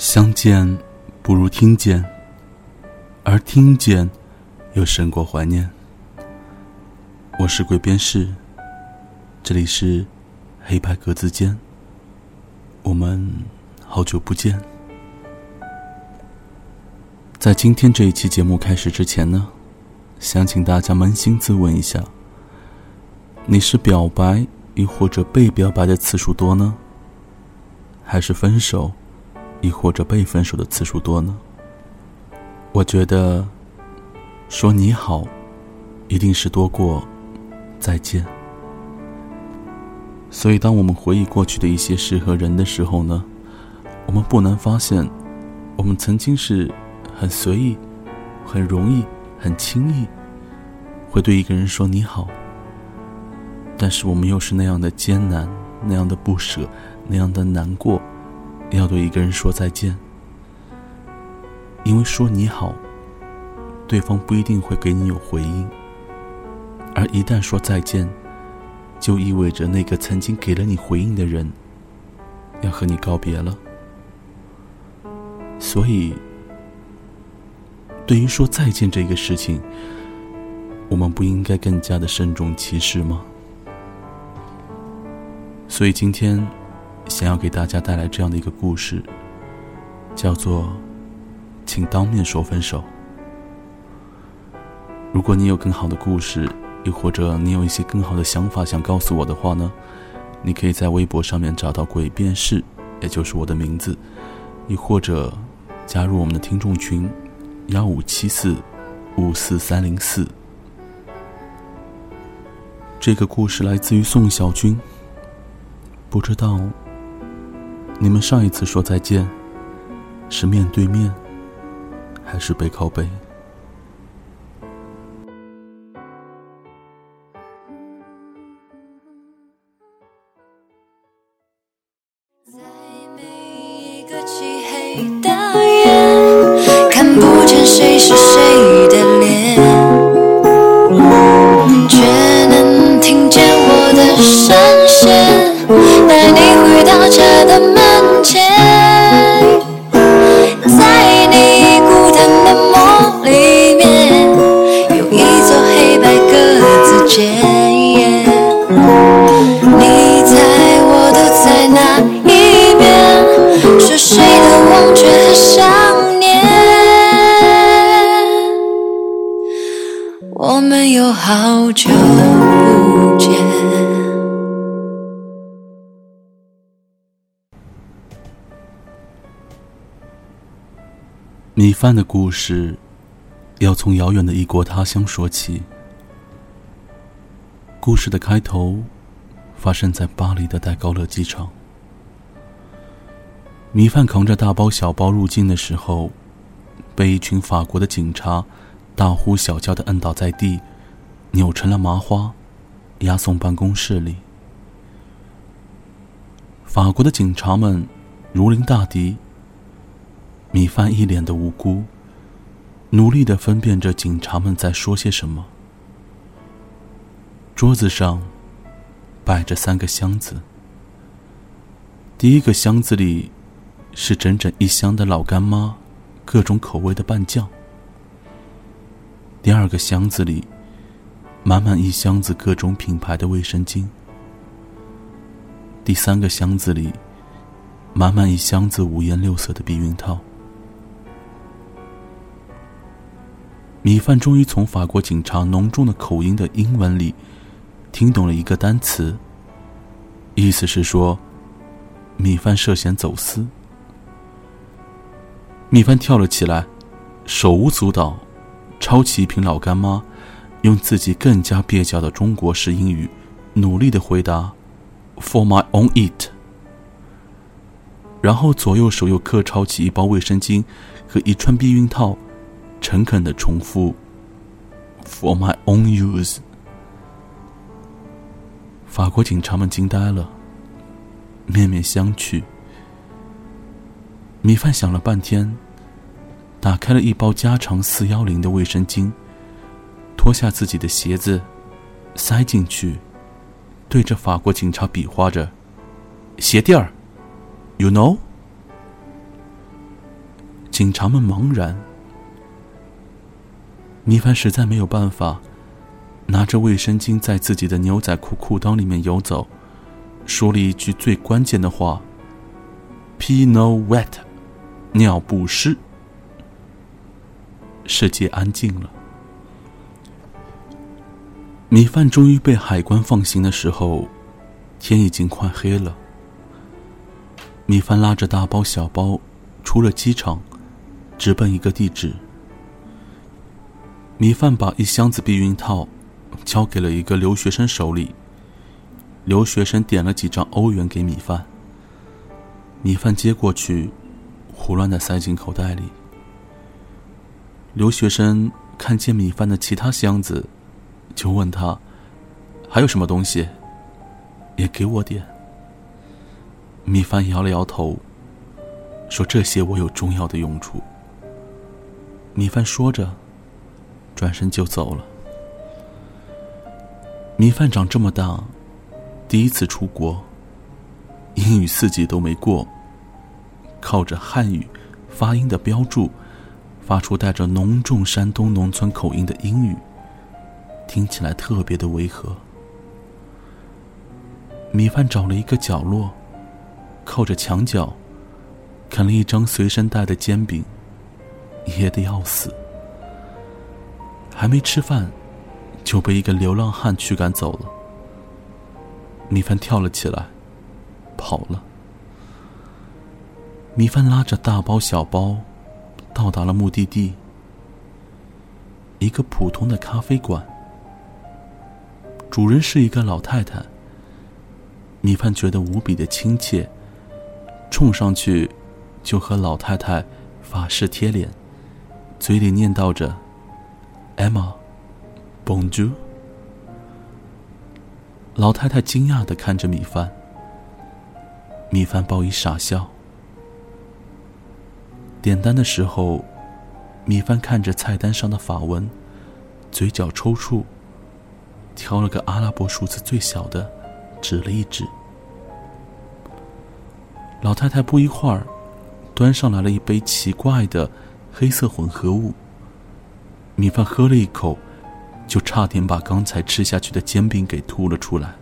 相见不如听见，而听见又胜过怀念。我是鬼边士，这里是黑白格子间，我们好久不见。在今天这一期节目开始之前呢，想请大家扪心自问一下：你是表白，亦或者被表白的次数多呢？还是分手，亦或者被分手的次数多呢？我觉得，说你好，一定是多过再见。所以，当我们回忆过去的一些事和人的时候呢，我们不难发现，我们曾经是很随意、很容易、很轻易，会对一个人说你好。但是，我们又是那样的艰难，那样的不舍。那样的难过，要对一个人说再见，因为说你好，对方不一定会给你有回应，而一旦说再见，就意味着那个曾经给了你回应的人，要和你告别了。所以，对于说再见这个事情，我们不应该更加的慎重其事吗？所以今天。想要给大家带来这样的一个故事，叫做“请当面说分手”。如果你有更好的故事，又或者你有一些更好的想法想告诉我的话呢，你可以在微博上面找到“鬼变士”，也就是我的名字，亦或者加入我们的听众群幺五七四五四三零四。这个故事来自于宋小军，不知道。你们上一次说再见，是面对面，还是背靠背？在每一个漆黑饭的故事，要从遥远的异国他乡说起。故事的开头，发生在巴黎的戴高乐机场。米饭扛着大包小包入境的时候，被一群法国的警察大呼小叫的摁倒在地。扭成了麻花，押送办公室里。法国的警察们如临大敌。米饭一脸的无辜，努力的分辨着警察们在说些什么。桌子上摆着三个箱子。第一个箱子里是整整一箱的老干妈，各种口味的拌酱。第二个箱子里。满满一箱子各种品牌的卫生巾。第三个箱子里，满满一箱子五颜六色的避孕套。米饭终于从法国警察浓重的口音的英文里，听懂了一个单词。意思是说，米饭涉嫌走私。米饭跳了起来，手舞足蹈，抄起一瓶老干妈。用自己更加蹩脚的中国式英语，努力的回答：“For my own eat。”然后左右手又各抄起一包卫生巾和一串避孕套，诚恳的重复：“For my own use。”法国警察们惊呆了，面面相觑。米饭想了半天，打开了一包加长四幺零的卫生巾。脱下自己的鞋子，塞进去，对着法国警察比划着：“鞋垫儿，you know。”警察们茫然。米饭实在没有办法，拿着卫生巾在自己的牛仔裤裤裆里面游走，说了一句最关键的话：“Pino wet，尿不湿。”世界安静了。米饭终于被海关放行的时候，天已经快黑了。米饭拉着大包小包，出了机场，直奔一个地址。米饭把一箱子避孕套交给了一个留学生手里。留学生点了几张欧元给米饭。米饭接过去，胡乱的塞进口袋里。留学生看见米饭的其他箱子，就问他：“还有什么东西？也给我点。”米饭摇了摇头，说：“这些我有重要的用处。”米饭说着。转身就走了。米饭长这么大，第一次出国，英语四级都没过，靠着汉语发音的标注，发出带着浓重山东农村口音的英语，听起来特别的违和。米饭找了一个角落，靠着墙角，啃了一张随身带的煎饼，噎得要死。还没吃饭，就被一个流浪汉驱赶走了。米饭跳了起来，跑了。米饭拉着大包小包，到达了目的地——一个普通的咖啡馆。主人是一个老太太。米饭觉得无比的亲切，冲上去就和老太太法式贴脸，嘴里念叨着。Emma，Bonjour。老太太惊讶的看着米饭，米饭报以傻笑。点单的时候，米饭看着菜单上的法文，嘴角抽搐，挑了个阿拉伯数字最小的，指了一指。老太太不一会儿，端上来了一杯奇怪的黑色混合物。米饭喝了一口，就差点把刚才吃下去的煎饼给吐了出来。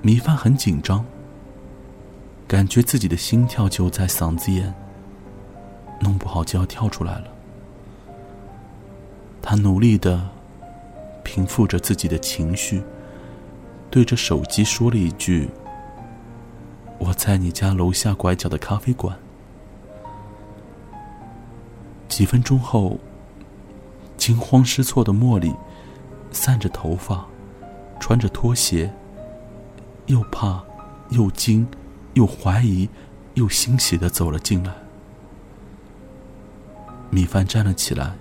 米饭很紧张，感觉自己的心跳就在嗓子眼，弄不好就要跳出来了。他努力的平复着自己的情绪，对着手机说了一句：“我在你家楼下拐角的咖啡馆。”几分钟后，惊慌失措的茉莉散着头发，穿着拖鞋，又怕又惊又怀疑又欣喜的走了进来。米饭站了起来，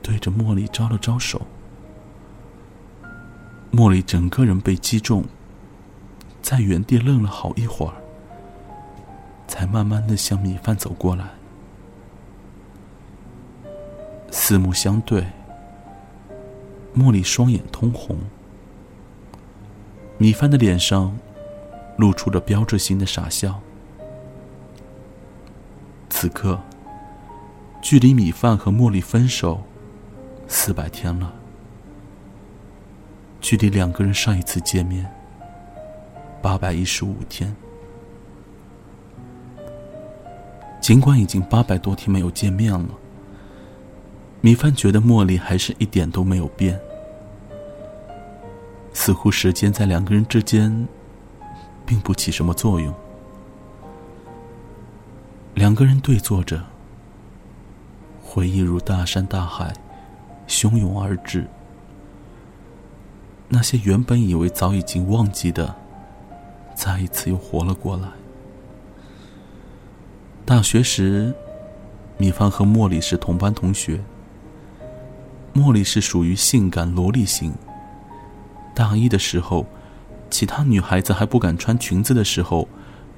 对着茉莉招了招手。茉莉整个人被击中，在原地愣了好一会儿，才慢慢的向米饭走过来。四目相对，茉莉双眼通红，米饭的脸上露出了标志性的傻笑。此刻，距离米饭和茉莉分手四百天了，距离两个人上一次见面八百一十五天。尽管已经八百多天没有见面了。米饭觉得茉莉还是一点都没有变，似乎时间在两个人之间，并不起什么作用。两个人对坐着，回忆如大山大海，汹涌而至。那些原本以为早已经忘记的，再一次又活了过来。大学时，米饭和茉莉是同班同学。茉莉是属于性感萝莉型。大一的时候，其他女孩子还不敢穿裙子的时候，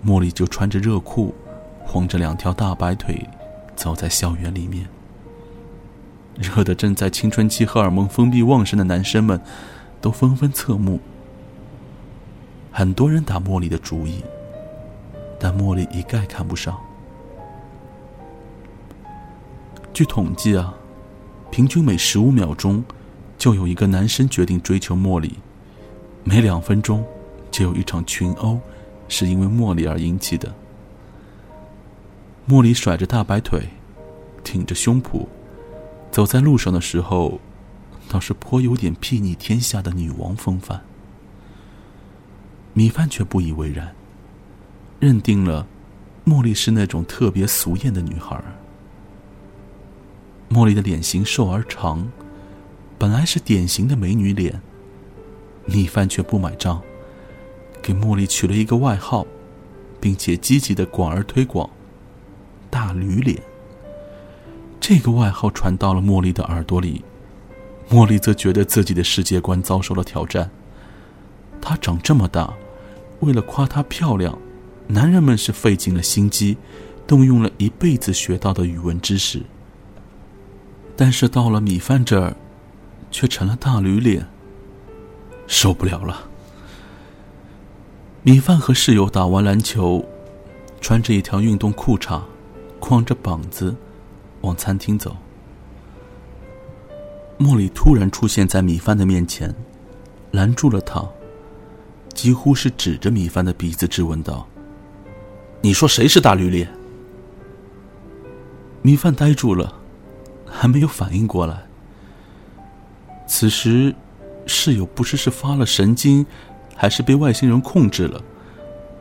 茉莉就穿着热裤，晃着两条大白腿，走在校园里面。热的正在青春期荷尔蒙分泌旺盛的男生们，都纷纷侧目。很多人打茉莉的主意，但茉莉一概看不上。据统计啊，平均每十五秒钟就有一个男生决定追求茉莉，每两分钟就有一场群殴是因为茉莉而引起的。茉莉甩着大白腿，挺着胸脯，走在路上的时候，倒是颇有点睥睨天下的女王风范。米饭却不以为然，认定了茉莉是那种特别俗艳的女孩儿。茉莉的脸型瘦而长，本来是典型的美女脸。米饭却不买账，给茉莉取了一个外号，并且积极的广而推广。大驴脸。这个外号传到了茉莉的耳朵里，茉莉则觉得自己的世界观遭受了挑战。她长这么大，为了夸她漂亮，男人们是费尽了心机，动用了一辈子学到的语文知识。但是到了米饭这儿，却成了大驴脸。受不了了。米饭和室友打完篮球，穿着一条运动裤衩。光着膀子往餐厅走，茉莉突然出现在米饭的面前，拦住了他，几乎是指着米饭的鼻子质问道：“你说谁是大驴脸？”米饭呆住了，还没有反应过来。此时，室友不知是发了神经，还是被外星人控制了，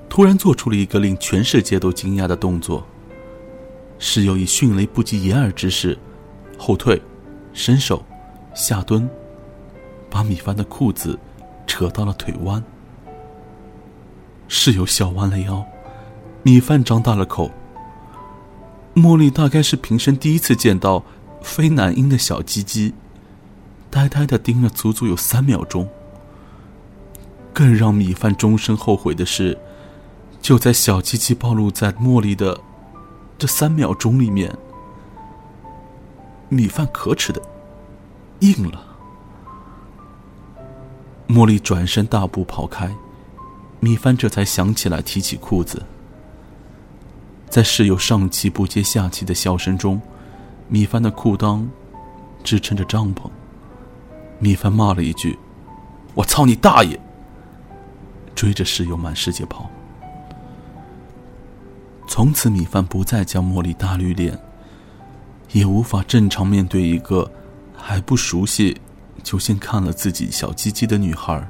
突然做出了一个令全世界都惊讶的动作。室友以迅雷不及掩耳之势，后退，伸手，下蹲，把米饭的裤子扯到了腿弯。室友笑弯了腰，米饭张大了口。茉莉大概是平生第一次见到非男婴的小鸡鸡，呆呆的盯了足足有三秒钟。更让米饭终身后悔的是，就在小鸡鸡暴露在茉莉的。这三秒钟里面，米饭可耻的硬了。茉莉转身大步跑开，米饭这才想起来提起裤子。在室友上气不接下气的笑声中，米饭的裤裆支撑着帐篷。米饭骂了一句：“我操你大爷！”追着室友满世界跑。从此，米饭不再叫茉莉大绿脸，也无法正常面对一个还不熟悉就先看了自己小鸡鸡的女孩。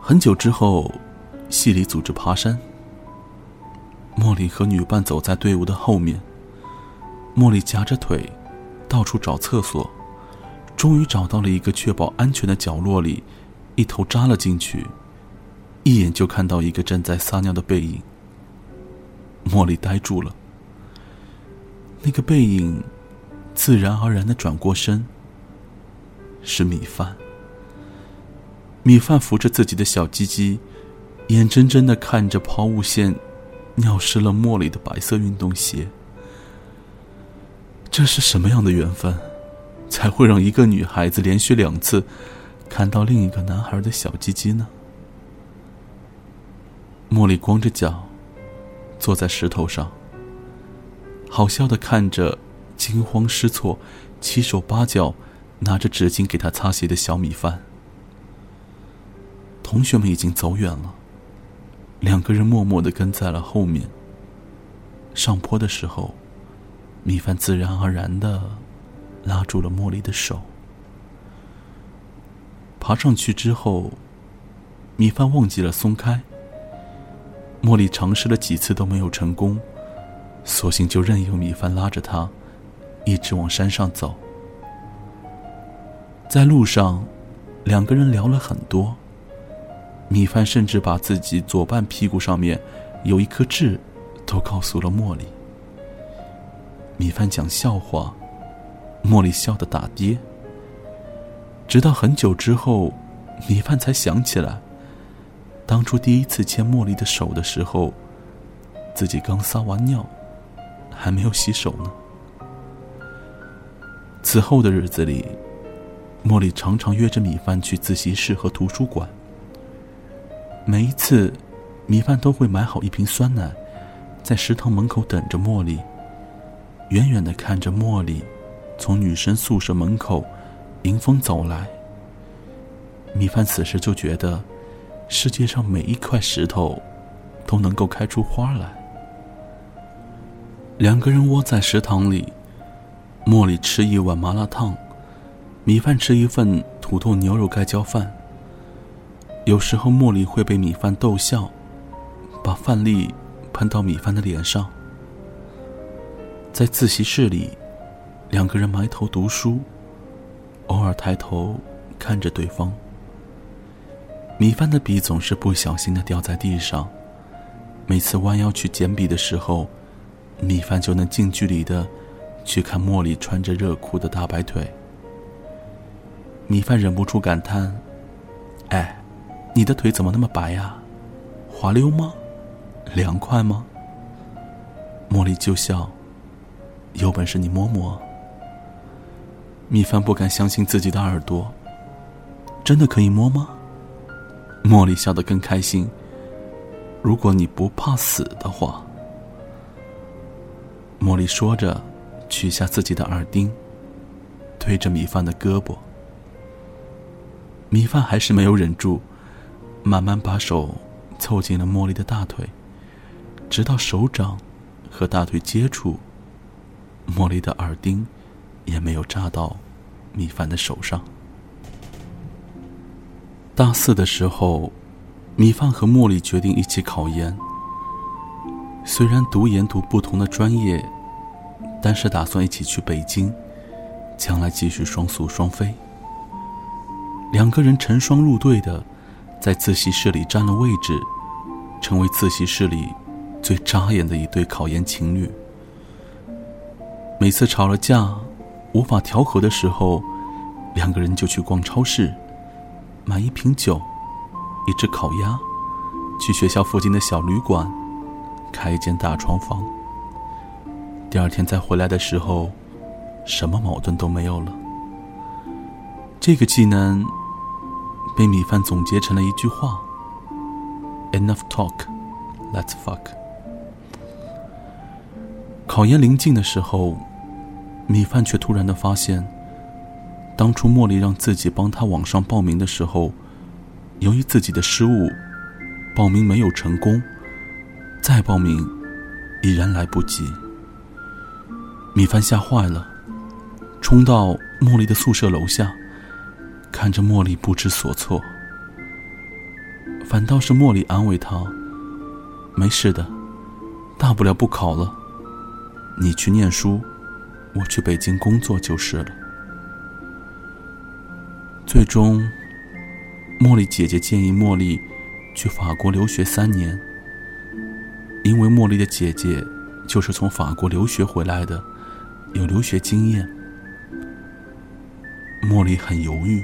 很久之后，系里组织爬山，茉莉和女伴走在队伍的后面。茉莉夹着腿，到处找厕所，终于找到了一个确保安全的角落里，一头扎了进去，一眼就看到一个正在撒尿的背影。茉莉呆住了。那个背影，自然而然的转过身。是米饭。米饭扶着自己的小鸡鸡，眼睁睁的看着抛物线，尿湿了茉莉的白色运动鞋。这是什么样的缘分，才会让一个女孩子连续两次，看到另一个男孩的小鸡鸡呢？茉莉光着脚。坐在石头上，好笑的看着惊慌失措、七手八脚拿着纸巾给他擦鞋的小米饭。同学们已经走远了，两个人默默的跟在了后面。上坡的时候，米饭自然而然的拉住了茉莉的手。爬上去之后，米饭忘记了松开。茉莉尝试了几次都没有成功，索性就任由米饭拉着她，一直往山上走。在路上，两个人聊了很多。米饭甚至把自己左半屁股上面有一颗痣，都告诉了茉莉。米饭讲笑话，茉莉笑得打跌。直到很久之后，米饭才想起来。当初第一次牵茉莉的手的时候，自己刚撒完尿，还没有洗手呢。此后的日子里，茉莉常常约着米饭去自习室和图书馆。每一次，米饭都会买好一瓶酸奶，在食堂门口等着茉莉。远远的看着茉莉从女生宿舍门口迎风走来。米饭此时就觉得，世界上每一块石头都能够开出花来。两个人窝在食堂里，茉莉吃一碗麻辣烫，米饭吃一份土豆牛肉盖浇饭。有时候茉莉会被米饭逗笑，把饭粒喷到米饭的脸上。在自习室里，两个人埋头读书，偶尔抬头看着对方。米饭的笔总是不小心的掉在地上，每次弯腰去捡笔的时候，米饭就能近距离的去看茉莉穿着热裤的大白腿。米饭忍不住感叹：“哎，你的腿怎么那么白呀？滑溜吗？凉快吗？”茉莉就笑：“有本事你摸摸。”米饭不敢相信自己的耳朵，真的可以摸吗？茉莉笑得更开心。如果你不怕死的话，茉莉说着，取下自己的耳钉，推着米饭的胳膊。米饭还是没有忍住，慢慢把手凑近了茉莉的大腿，直到手掌和大腿接触，茉莉的耳钉也没有扎到米饭的手上。大四的时候，米饭和茉莉决定一起考研。虽然读研读不同的专业，但是打算一起去北京，将来继续双宿双飞。两个人成双入对的，在自习室里占了位置，成为自习室里最扎眼的一对考研情侣。每次吵了架，无法调和的时候，两个人就去逛超市。买一瓶酒，一只烤鸭，去学校附近的小旅馆，开一间大床房。第二天再回来的时候，什么矛盾都没有了。这个技能被米饭总结成了一句话：“Enough talk, let's fuck。”考研临近的时候，米饭却突然的发现。当初茉莉让自己帮她网上报名的时候，由于自己的失误，报名没有成功，再报名已然来不及。米饭吓坏了，冲到茉莉的宿舍楼下，看着茉莉不知所措，反倒是茉莉安慰他：“没事的，大不了不考了，你去念书，我去北京工作就是了。”最终，茉莉姐姐建议茉莉去法国留学三年，因为茉莉的姐姐就是从法国留学回来的，有留学经验。茉莉很犹豫，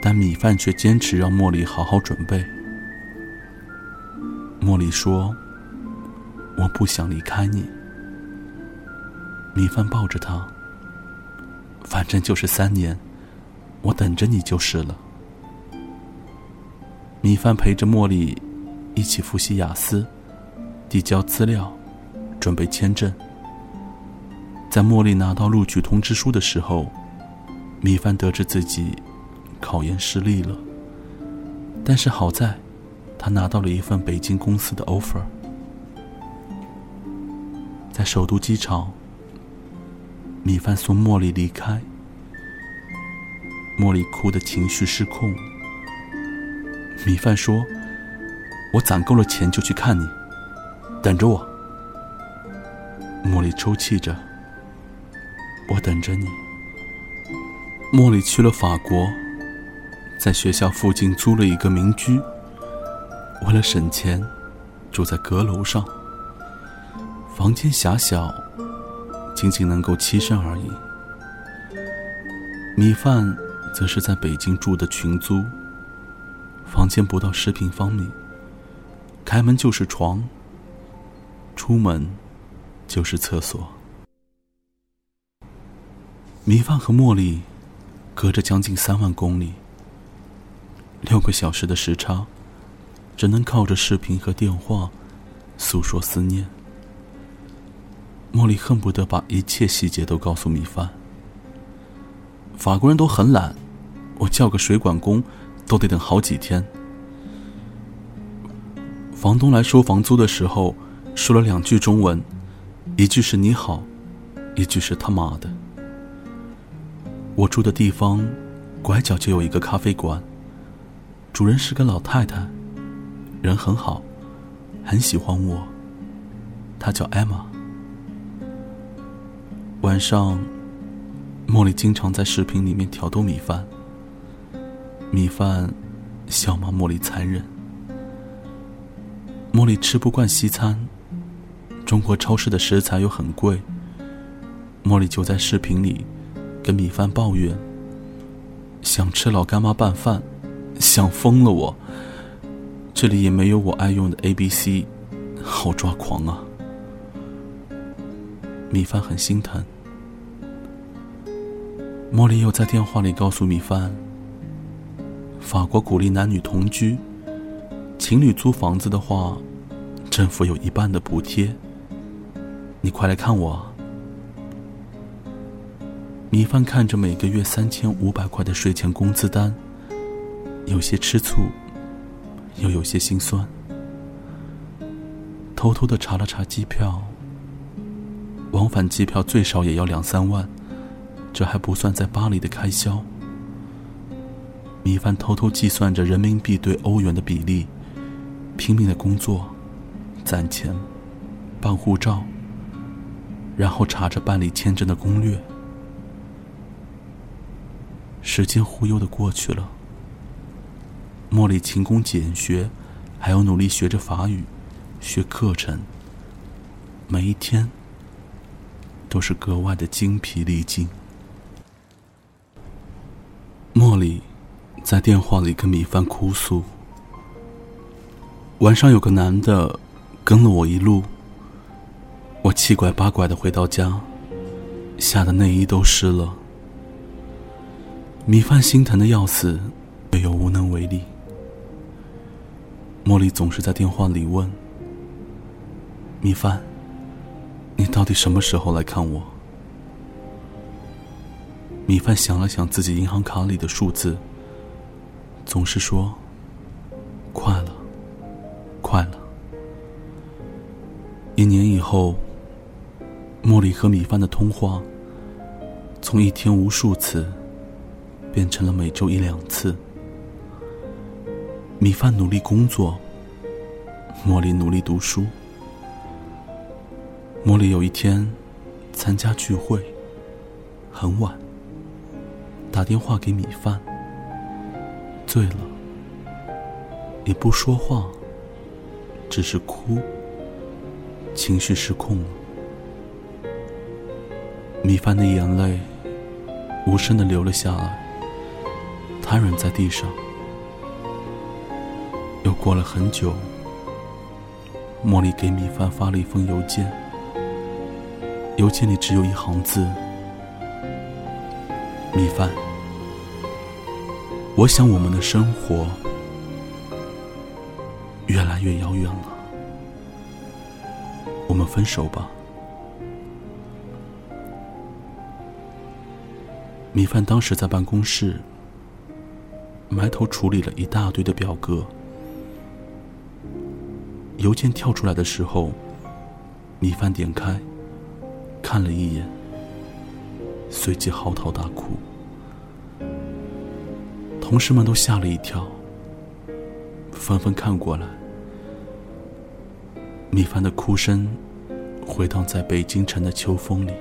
但米饭却坚持让茉莉好好准备。茉莉说：“我不想离开你。”米饭抱着他，反正就是三年。我等着你就是了。米饭陪着茉莉一起复习雅思，递交资料，准备签证。在茉莉拿到录取通知书的时候，米饭得知自己考研失利了。但是好在，他拿到了一份北京公司的 offer。在首都机场，米饭送茉莉离开。茉莉哭的情绪失控。米饭说：“我攒够了钱就去看你，等着我。”茉莉抽泣着：“我等着你。”茉莉去了法国，在学校附近租了一个民居，为了省钱，住在阁楼上。房间狭小，仅仅能够栖身而已。米饭。则是在北京住的群租，房间不到十平方米，开门就是床，出门就是厕所。米饭和茉莉隔着将近三万公里，六个小时的时差，只能靠着视频和电话诉说思念。茉莉恨不得把一切细节都告诉米饭。法国人都很懒，我叫个水管工都得等好几天。房东来收房租的时候，说了两句中文，一句是你好，一句是他妈的。我住的地方，拐角就有一个咖啡馆，主人是个老太太，人很好，很喜欢我。她叫艾玛。晚上，茉莉经常在视频里面挑逗米饭。米饭笑骂茉莉残忍。茉莉吃不惯西餐，中国超市的食材又很贵。茉莉就在视频里跟米饭抱怨：想吃老干妈拌饭，想疯了我。这里也没有我爱用的 A B C，好抓狂啊！米饭很心疼。茉莉又在电话里告诉米饭：“法国鼓励男女同居，情侣租房子的话，政府有一半的补贴。你快来看我。”米饭看着每个月三千五百块的税前工资单，有些吃醋，又有些心酸，偷偷的查了查机票。往返机票最少也要两三万，这还不算在巴黎的开销。米饭偷偷计算着人民币对欧元的比例，拼命的工作，攒钱，办护照，然后查着办理签证的攻略。时间忽悠的过去了，茉莉勤工俭学，还要努力学着法语，学课程，每一天。都是格外的精疲力尽。茉莉在电话里跟米饭哭诉：“晚上有个男的跟了我一路，我七拐八拐的回到家，吓得内衣都湿了。”米饭心疼的要死，却又无能为力。茉莉总是在电话里问：“米饭。”你到底什么时候来看我？米饭想了想自己银行卡里的数字，总是说：“快了，快了。”一年以后，茉莉和米饭的通话从一天无数次变成了每周一两次。米饭努力工作，茉莉努力读书。茉莉有一天参加聚会，很晚，打电话给米饭，醉了，也不说话，只是哭，情绪失控了。米饭的眼泪无声的流了下来，瘫软在地上。又过了很久，茉莉给米饭发了一封邮件。邮件里只有一行字：“米饭。”我想我们的生活越来越遥远了，我们分手吧。米饭当时在办公室埋头处理了一大堆的表格，邮件跳出来的时候，米饭点开。看了一眼，随即嚎啕大哭。同事们都吓了一跳，纷纷看过来。米饭的哭声回荡在北京城的秋风里。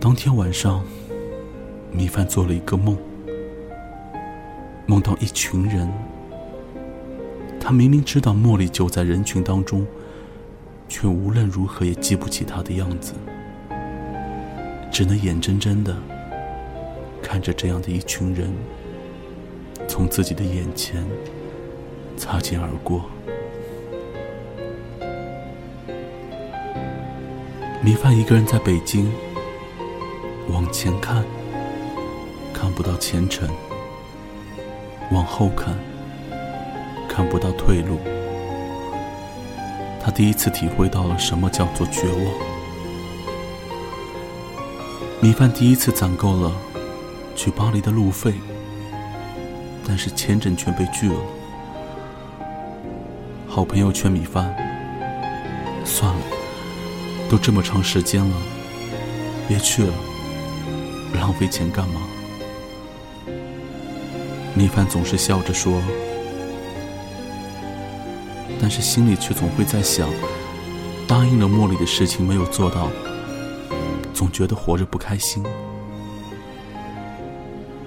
当天晚上，米饭做了一个梦，梦到一群人。他明明知道茉莉就在人群当中。却无论如何也记不起她的样子，只能眼睁睁的看着这样的一群人从自己的眼前擦肩而过。米饭一个人在北京，往前看，看不到前程；往后看，看不到退路。他第一次体会到了什么叫做绝望。米饭第一次攒够了去巴黎的路费，但是签证却被拒了。好朋友劝米饭：“算了，都这么长时间了，别去了，浪费钱干嘛？”米饭总是笑着说，但是心里却总会在想：答应了茉莉的事情没有做到。总觉得活着不开心。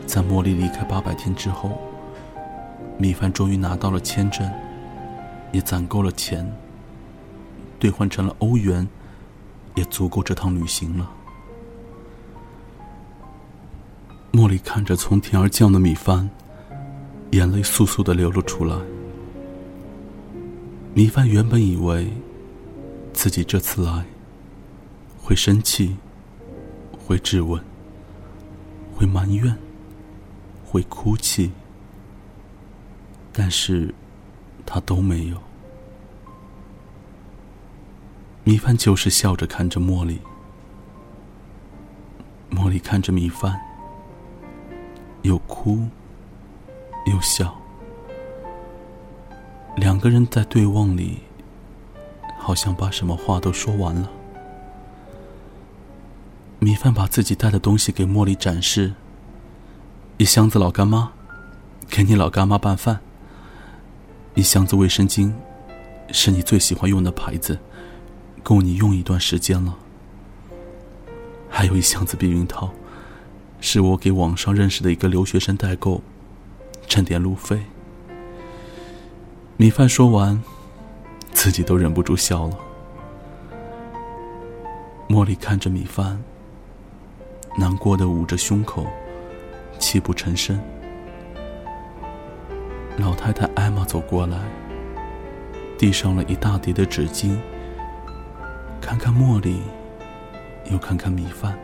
在茉莉离开八百天之后，米饭终于拿到了签证，也攒够了钱，兑换成了欧元，也足够这趟旅行了。茉莉看着从天而降的米饭，眼泪簌簌的流了出来。米饭原本以为自己这次来会生气。会质问，会埋怨，会哭泣，但是，他都没有。米饭就是笑着看着茉莉，茉莉看着米饭，又哭，又笑，两个人在对望里，好像把什么话都说完了。米饭把自己带的东西给茉莉展示：一箱子老干妈，给你老干妈拌饭；一箱子卫生巾，是你最喜欢用的牌子，够你用一段时间了；还有一箱子避孕套，是我给网上认识的一个留学生代购，挣点路费。米饭说完，自己都忍不住笑了。茉莉看着米饭。难过的捂着胸口，泣不成声。老太太艾玛走过来，递上了一大叠的纸巾，看看茉莉，又看看米饭，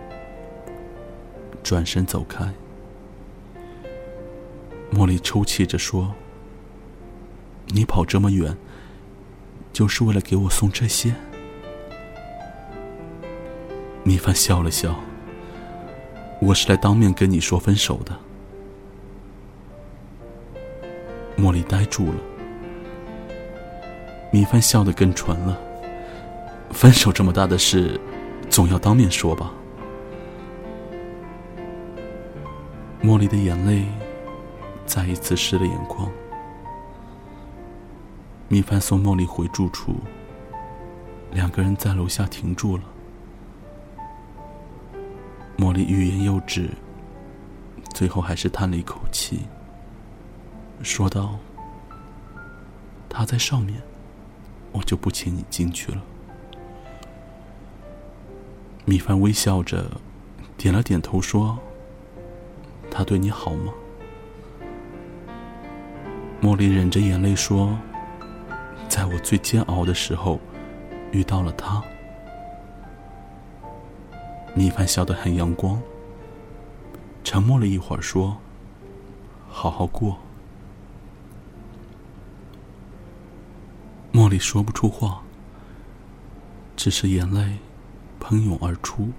转身走开。茉莉抽泣着说：“你跑这么远，就是为了给我送这些？”米饭笑了笑。我是来当面跟你说分手的。茉莉呆住了，米饭笑得更纯了。分手这么大的事，总要当面说吧。茉莉的眼泪再一次湿了眼眶。米饭送茉莉回住处，两个人在楼下停住了。茉莉欲言又止，最后还是叹了一口气，说道：“他在上面，我就不请你进去了。”米饭微笑着，点了点头，说：“他对你好吗？”茉莉忍着眼泪说：“在我最煎熬的时候，遇到了他。”米饭笑得很阳光，沉默了一会儿，说：“好好过。”茉莉说不出话，只是眼泪喷涌而出。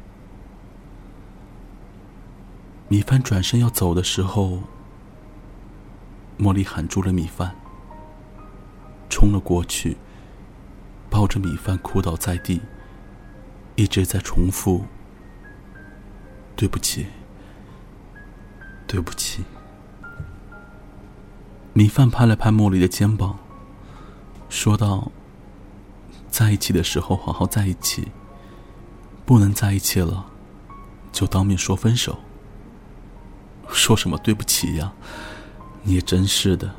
米饭转身要走的时候，茉莉喊住了米饭，冲了过去，抱着米饭哭倒在地，一直在重复。对不起，对不起。米饭拍了拍茉莉的肩膀，说道：“在一起的时候好好在一起，不能在一起了，就当面说分手。说什么对不起呀？你也真是的。”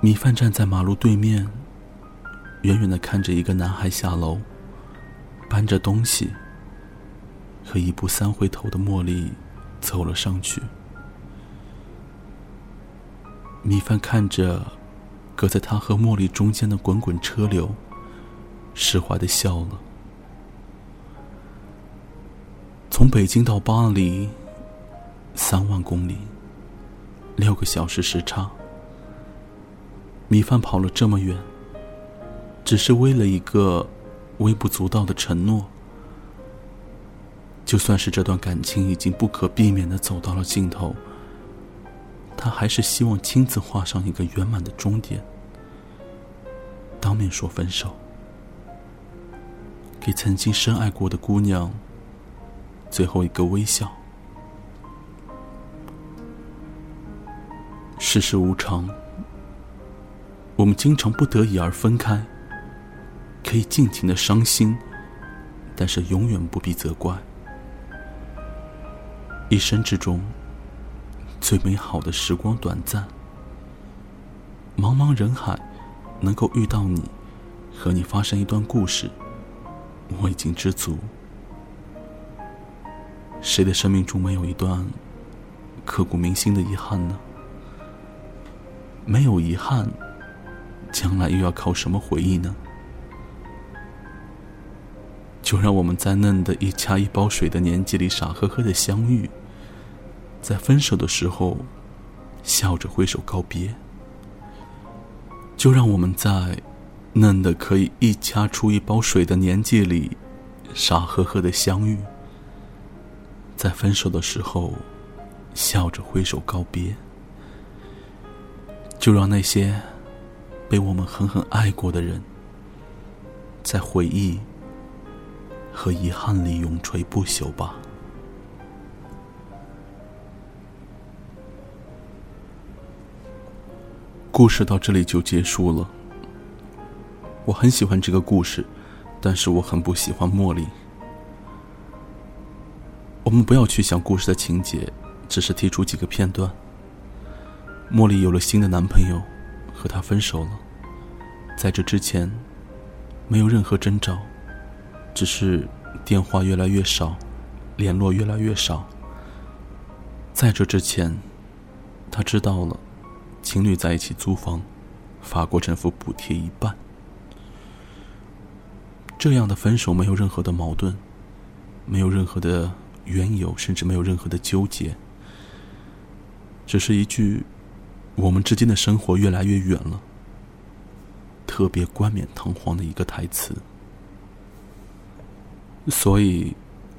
米饭站在马路对面，远远的看着一个男孩下楼，搬着东西。和一步三回头的茉莉走了上去。米饭看着隔在他和茉莉中间的滚滚车流，释怀的笑了。从北京到巴黎，三万公里，六个小时时差。米饭跑了这么远，只是为了一个微不足道的承诺。就算是这段感情已经不可避免的走到了尽头，他还是希望亲自画上一个圆满的终点，当面说分手，给曾经深爱过的姑娘最后一个微笑。世事无常，我们经常不得已而分开，可以尽情的伤心，但是永远不必责怪。一生之中，最美好的时光短暂，茫茫人海，能够遇到你，和你发生一段故事，我已经知足。谁的生命中没有一段刻骨铭心的遗憾呢？没有遗憾，将来又要靠什么回忆呢？就让我们在嫩的一掐一包水的年纪里傻呵呵的相遇，在分手的时候笑着挥手告别。就让我们在嫩的可以一掐出一包水的年纪里傻呵呵的相遇，在分手的时候笑着挥手告别。就让那些被我们狠狠爱过的人，在回忆和遗憾里永垂不朽吧。故事到这里就结束了。我很喜欢这个故事，但是我很不喜欢茉莉。我们不要去想故事的情节，只是提出几个片段。茉莉有了新的男朋友，和他分手了。在这之前，没有任何征兆，只是电话越来越少，联络越来越少。在这之前，他知道了，情侣在一起租房，法国政府补贴一半。这样的分手没有任何的矛盾，没有任何的缘由，甚至没有任何的纠结，只是一句。我们之间的生活越来越远了，特别冠冕堂皇的一个台词。所以，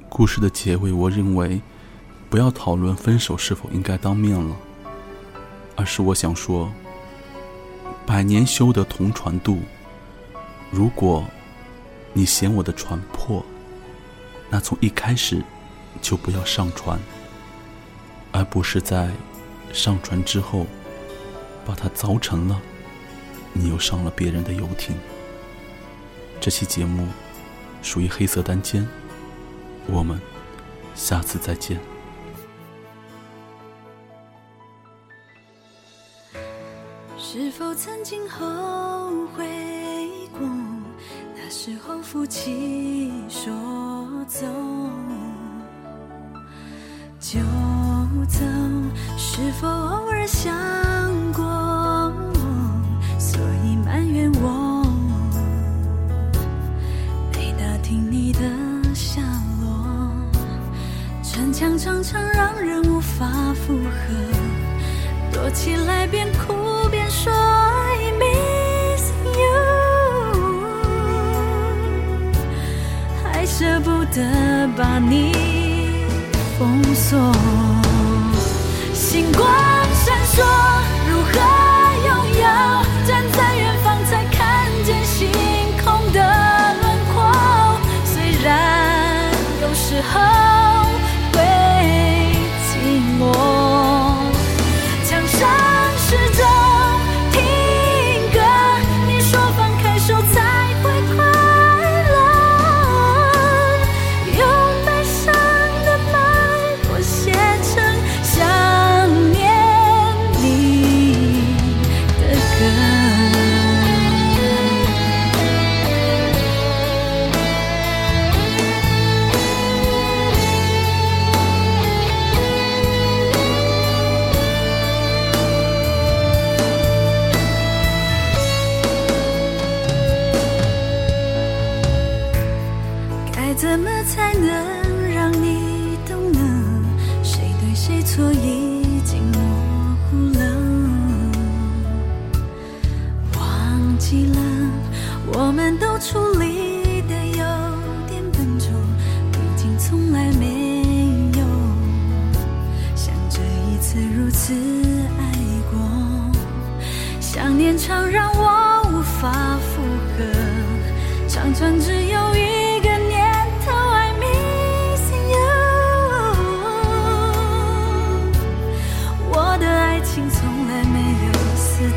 故事的结尾，我认为不要讨论分手是否应该当面了，而是我想说，百年修得同船渡。如果你嫌我的船破，那从一开始就不要上船，而不是在上船之后。把它凿沉了，你又上了别人的游艇。这期节目属于黑色单间，我们下次再见。是否曾经后悔过？那时候夫妻说走就走，是否偶尔想？常常让人无法负荷，躲起来边哭边说 I miss you，还舍不得把你封锁，星光闪烁，如何拥有？站在远方才看见星空的轮廓，虽然有时候。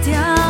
掉